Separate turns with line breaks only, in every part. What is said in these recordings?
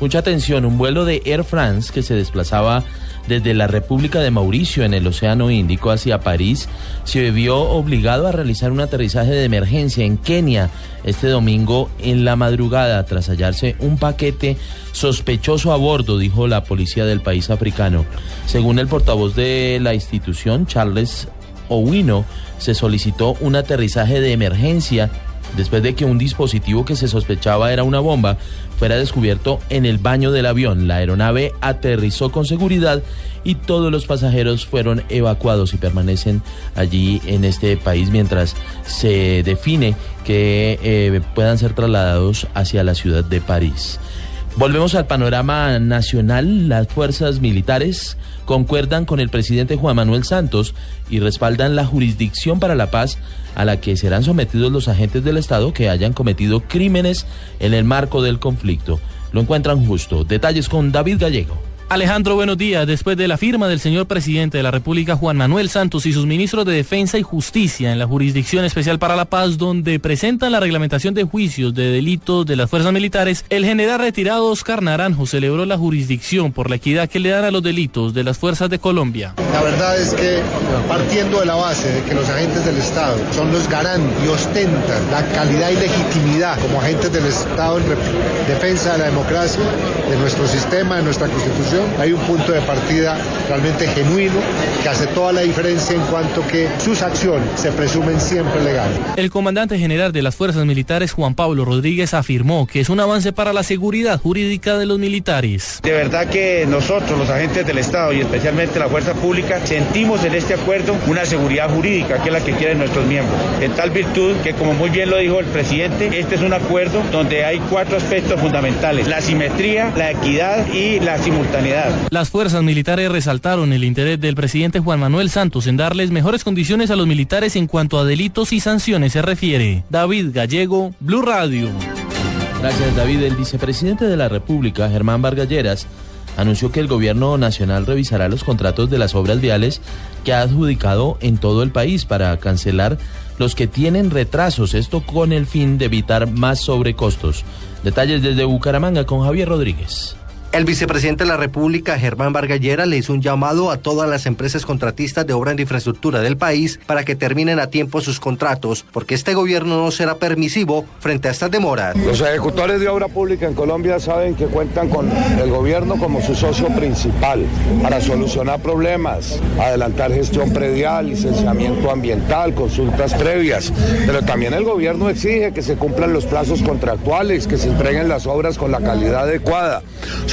Mucha atención, un vuelo de Air France que se desplazaba desde la República de Mauricio en el Océano Índico hacia París se vio obligado a realizar un aterrizaje de emergencia en Kenia este domingo en la madrugada tras hallarse un paquete sospechoso a bordo, dijo la policía del país africano. Según el portavoz de la institución, Charles Owino, se solicitó un aterrizaje de emergencia después de que un dispositivo que se sospechaba era una bomba fuera descubierto en el baño del avión. La aeronave aterrizó con seguridad y todos los pasajeros fueron evacuados y permanecen allí en este país mientras se define que eh, puedan ser trasladados hacia la ciudad de París. Volvemos al panorama nacional. Las fuerzas militares concuerdan con el presidente Juan Manuel Santos y respaldan la jurisdicción para la paz a la que serán sometidos los agentes del Estado que hayan cometido crímenes en el marco del conflicto. Lo encuentran justo. Detalles con David Gallego.
Alejandro, buenos días. Después de la firma del señor presidente de la República, Juan Manuel Santos, y sus ministros de Defensa y Justicia en la Jurisdicción Especial para la Paz, donde presentan la reglamentación de juicios de delitos de las fuerzas militares, el general retirado Oscar Naranjo celebró la jurisdicción por la equidad que le dan a los delitos de las fuerzas de Colombia.
La verdad es que, partiendo de la base de que los agentes del Estado son los garantes y ostentan la calidad y legitimidad como agentes del Estado en defensa de la democracia, de nuestro sistema, de nuestra Constitución, hay un punto de partida realmente genuino que hace toda la diferencia en cuanto que sus acciones se presumen siempre legales.
El comandante general de las fuerzas militares, Juan Pablo Rodríguez, afirmó que es un avance para la seguridad jurídica de los militares.
De verdad que nosotros, los agentes del Estado y especialmente la fuerza pública, sentimos en este acuerdo una seguridad jurídica que es la que quieren nuestros miembros. En tal virtud que, como muy bien lo dijo el presidente, este es un acuerdo donde hay cuatro aspectos fundamentales, la simetría, la equidad y la simultaneidad
las fuerzas militares resaltaron el interés del presidente Juan Manuel Santos en darles mejores condiciones a los militares en cuanto a delitos y sanciones se refiere. David Gallego, Blue Radio.
Gracias David. El vicepresidente de la República, Germán Vargalleras, anunció que el gobierno nacional revisará los contratos de las obras viales que ha adjudicado en todo el país para cancelar los que tienen retrasos, esto con el fin de evitar más sobrecostos. Detalles desde Bucaramanga con Javier Rodríguez.
El vicepresidente de la República, Germán Vargallera, le hizo un llamado a todas las empresas contratistas de obra en infraestructura del país para que terminen a tiempo sus contratos, porque este gobierno no será permisivo frente a estas demoras.
Los ejecutores de obra pública en Colombia saben que cuentan con el gobierno como su socio principal para solucionar problemas, adelantar gestión predial, licenciamiento ambiental, consultas previas, pero también el gobierno exige que se cumplan los plazos contractuales, que se entreguen las obras con la calidad adecuada.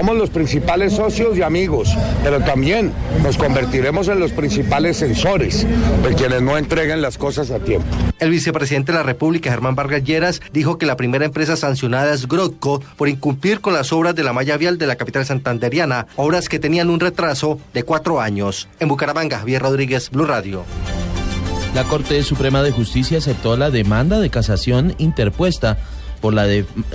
Somos los principales socios y amigos, pero también nos convertiremos en los principales censores de quienes no entreguen las cosas a tiempo.
El vicepresidente de la República, Germán Vargas Lleras, dijo que la primera empresa sancionada es Grotco por incumplir con las obras de la malla vial de la capital santanderiana, obras que tenían un retraso de cuatro años. En Bucaramanga, Javier Rodríguez, Blue Radio.
La Corte Suprema de Justicia aceptó la demanda de casación interpuesta por la,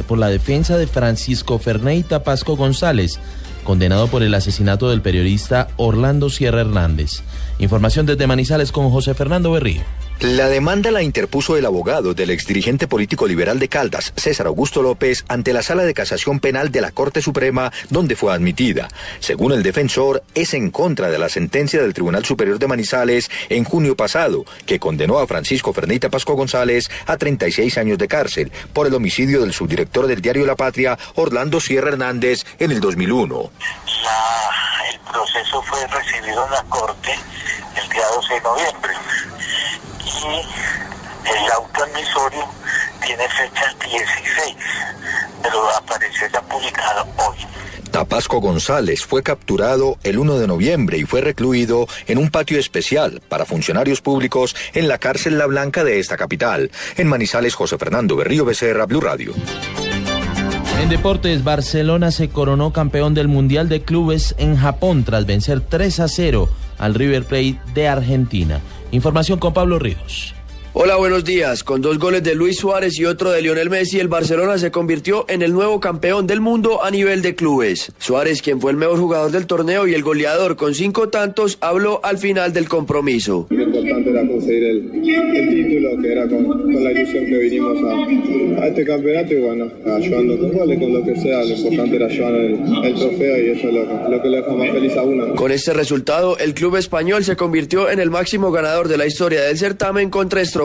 por la defensa de Francisco Ferney Tapasco González, condenado por el asesinato del periodista Orlando Sierra Hernández. Información desde Manizales con José Fernando Berrío.
La demanda la interpuso el abogado del exdirigente político liberal de Caldas, César Augusto López, ante la Sala de Casación Penal de la Corte Suprema, donde fue admitida. Según el defensor, es en contra de la sentencia del Tribunal Superior de Manizales en junio pasado, que condenó a Francisco Fernita Pasco González a 36 años de cárcel por el homicidio del subdirector del diario La Patria, Orlando Sierra Hernández, en el 2001.
el proceso fue recibido en la Corte el día 12 de noviembre y el auto admisorio tiene fecha 16, pero apareció ya publicado hoy.
Tapasco González fue capturado el 1 de noviembre y fue recluido en un patio especial para funcionarios públicos en la cárcel La Blanca de esta capital. En Manizales, José Fernando Berrío Becerra, Blue Radio.
En deportes, Barcelona se coronó campeón del Mundial de Clubes en Japón tras vencer 3 a 0 al River Plate de Argentina. Información con Pablo Ríos.
Hola, buenos días. Con dos goles de Luis Suárez y otro de Lionel Messi, el Barcelona se convirtió en el nuevo campeón del mundo a nivel de clubes. Suárez, quien fue el mejor jugador del torneo y el goleador con cinco tantos, habló al final del compromiso.
Lo importante era conseguir el, título, que era con, la ilusión que vinimos a, este campeonato y bueno, ayudando con goles, con lo que sea. Lo importante era llevar el, trofeo y eso es lo, que le deja más feliz a uno.
Con este resultado, el club español se convirtió en el máximo ganador de la historia del certamen con tres trofeos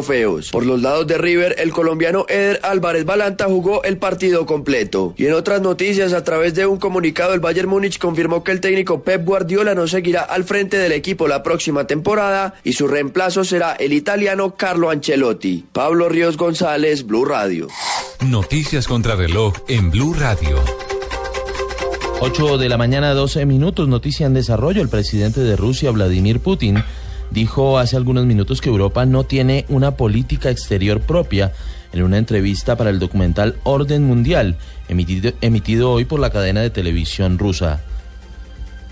por los lados de River, el colombiano Eder Álvarez Balanta jugó el partido completo. Y en otras noticias, a través de un comunicado, el Bayern Múnich confirmó que el técnico Pep Guardiola no seguirá al frente del equipo la próxima temporada y su reemplazo será el italiano Carlo Ancelotti. Pablo Ríos González, Blue Radio.
Noticias contra reloj en Blue Radio.
8 de la mañana, 12 minutos. Noticia en desarrollo. El presidente de Rusia, Vladimir Putin, dijo hace algunos minutos que Europa no tiene una política exterior propia en una entrevista para el documental Orden Mundial, emitido, hoy por la cadena de televisión rusa.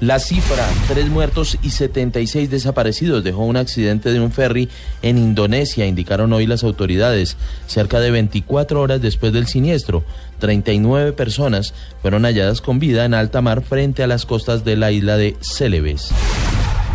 La cifra, tres muertos y 76 desaparecidos, dejó un accidente de un ferry en Indonesia, indicaron hoy las autoridades. Cerca de 24 horas después del siniestro, 39 personas fueron halladas con vida en alta mar frente a las costas de la isla de Celebes.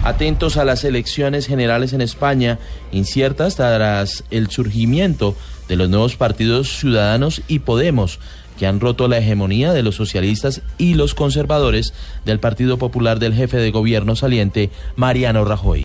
Atentos a las elecciones generales en España, inciertas tras el surgimiento de los nuevos partidos Ciudadanos y Podemos, que han roto la hegemonía de los socialistas y los conservadores del Partido Popular del jefe de gobierno saliente, Mariano Rajoy.